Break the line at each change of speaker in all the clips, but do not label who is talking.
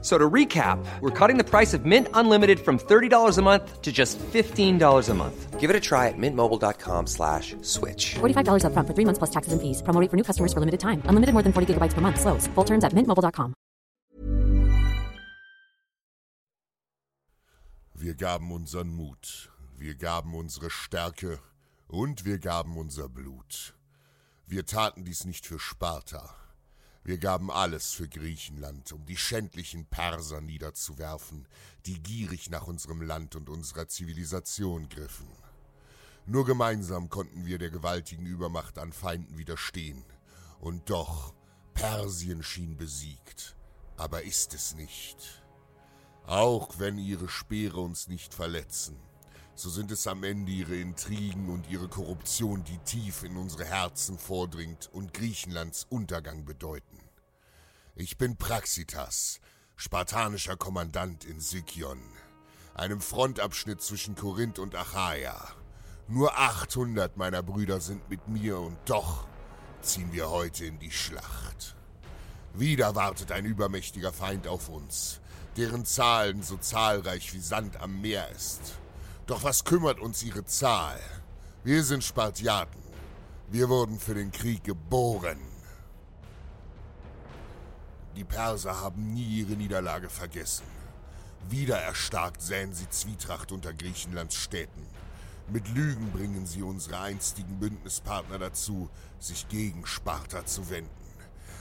So to recap, we're cutting the price of Mint Unlimited from $30 a month to just $15 a month.
Give it a try at mintmobile.com slash switch.
$45 upfront for three months plus taxes and fees. Promo rate for new customers for limited time. Unlimited more than 40 gigabytes per month. Slows. Full terms at mintmobile.com.
Wir gaben unseren Mut, wir gaben unsere Stärke und wir gaben unser Blut. Wir taten dies nicht für Sparta. Wir gaben alles für Griechenland, um die schändlichen Perser niederzuwerfen, die gierig nach unserem Land und unserer Zivilisation griffen. Nur gemeinsam konnten wir der gewaltigen Übermacht an Feinden widerstehen. Und doch, Persien schien besiegt, aber ist es nicht. Auch wenn ihre Speere uns nicht verletzen, so sind es am Ende ihre Intrigen und ihre Korruption, die tief in unsere Herzen vordringt und Griechenlands Untergang bedeuten. Ich bin Praxitas, spartanischer Kommandant in Sikion, einem Frontabschnitt zwischen Korinth und Achaia. Nur 800 meiner Brüder sind mit mir und doch ziehen wir heute in die Schlacht. Wieder wartet ein übermächtiger Feind auf uns, deren Zahlen so zahlreich wie Sand am Meer ist. Doch was kümmert uns ihre Zahl? Wir sind Spartiaten. Wir wurden für den Krieg geboren. Die Perser haben nie ihre Niederlage vergessen. Wieder erstarkt säen sie Zwietracht unter Griechenlands Städten. Mit Lügen bringen sie unsere einstigen Bündnispartner dazu, sich gegen Sparta zu wenden.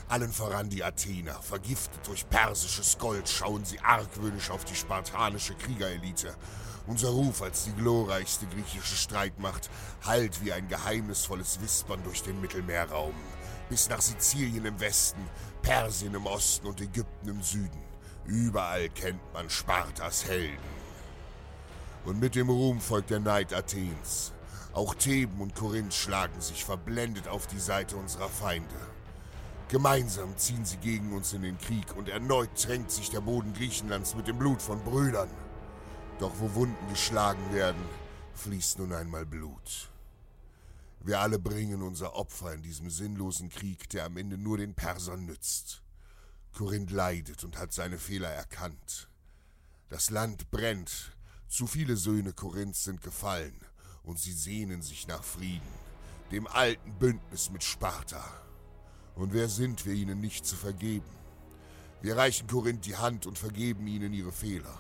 Allen voran die Athener, vergiftet durch persisches Gold, schauen sie argwöhnisch auf die spartanische Kriegerelite. Unser Ruf als die glorreichste griechische Streitmacht hallt wie ein geheimnisvolles Wispern durch den Mittelmeerraum. Bis nach Sizilien im Westen, Persien im Osten und Ägypten im Süden. Überall kennt man Spartas Helden. Und mit dem Ruhm folgt der Neid Athens. Auch Theben und Korinth schlagen sich verblendet auf die Seite unserer Feinde. Gemeinsam ziehen sie gegen uns in den Krieg und erneut tränkt sich der Boden Griechenlands mit dem Blut von Brüdern. Doch wo Wunden geschlagen werden, fließt nun einmal Blut. Wir alle bringen unser Opfer in diesem sinnlosen Krieg, der am Ende nur den Persern nützt. Korinth leidet und hat seine Fehler erkannt. Das Land brennt, zu viele Söhne Korinths sind gefallen, und sie sehnen sich nach Frieden, dem alten Bündnis mit Sparta. Und wer sind wir ihnen nicht zu vergeben? Wir reichen Korinth die Hand und vergeben ihnen ihre Fehler.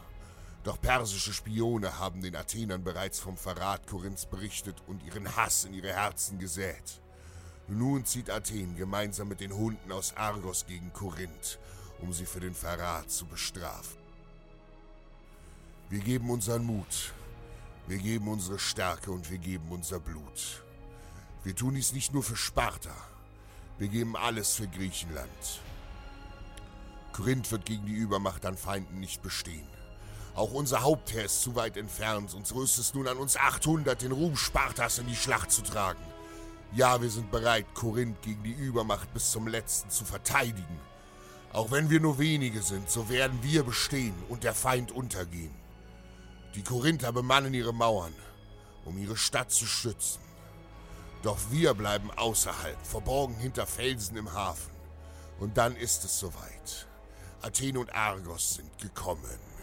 Doch persische Spione haben den Athenern bereits vom Verrat Korinths berichtet und ihren Hass in ihre Herzen gesät. Nun zieht Athen gemeinsam mit den Hunden aus Argos gegen Korinth, um sie für den Verrat zu bestrafen. Wir geben unseren Mut, wir geben unsere Stärke und wir geben unser Blut. Wir tun dies nicht nur für Sparta, wir geben alles für Griechenland. Korinth wird gegen die Übermacht an Feinden nicht bestehen. Auch unser Hauptherr ist zu weit entfernt und so ist es nun an uns 800, den Ruhm Spartas in die Schlacht zu tragen. Ja, wir sind bereit, Korinth gegen die Übermacht bis zum Letzten zu verteidigen. Auch wenn wir nur wenige sind, so werden wir bestehen und der Feind untergehen. Die Korinther bemannen ihre Mauern, um ihre Stadt zu schützen. Doch wir bleiben außerhalb, verborgen hinter Felsen im Hafen. Und dann ist es soweit. Athen und Argos sind gekommen.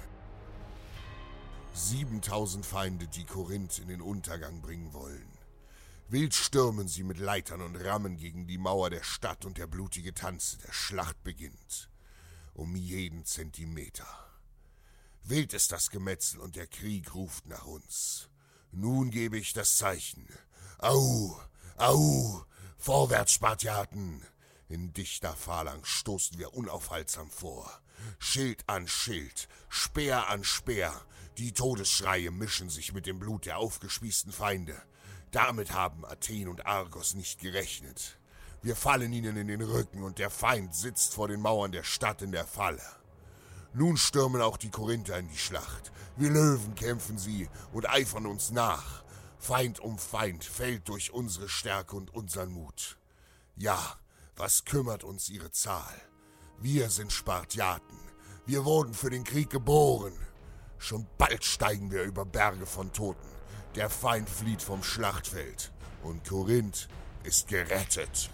7000 Feinde, die Korinth in den Untergang bringen wollen. Wild stürmen sie mit Leitern und Rammen gegen die Mauer der Stadt und der blutige Tanz der Schlacht beginnt. Um jeden Zentimeter. Wild ist das Gemetzel und der Krieg ruft nach uns. Nun gebe ich das Zeichen. Au, au, vorwärts, Spartiaten! In dichter Phalanx stoßen wir unaufhaltsam vor. Schild an Schild, Speer an Speer, die Todesschreie mischen sich mit dem Blut der aufgespießten Feinde. Damit haben Athen und Argos nicht gerechnet. Wir fallen ihnen in den Rücken und der Feind sitzt vor den Mauern der Stadt in der Falle. Nun stürmen auch die Korinther in die Schlacht. Wir Löwen kämpfen sie und eifern uns nach. Feind um Feind fällt durch unsere Stärke und unseren Mut. Ja, was kümmert uns ihre Zahl? Wir sind Spartiaten. Wir wurden für den Krieg geboren. Schon bald steigen wir über Berge von Toten. Der Feind flieht vom Schlachtfeld. Und Korinth ist gerettet.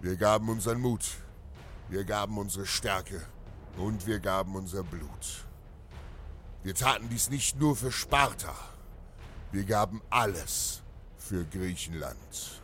Wir gaben unseren Mut. Wir gaben unsere Stärke. Und wir gaben unser Blut. Wir taten dies nicht nur für Sparta. Wir gaben alles für Griechenland.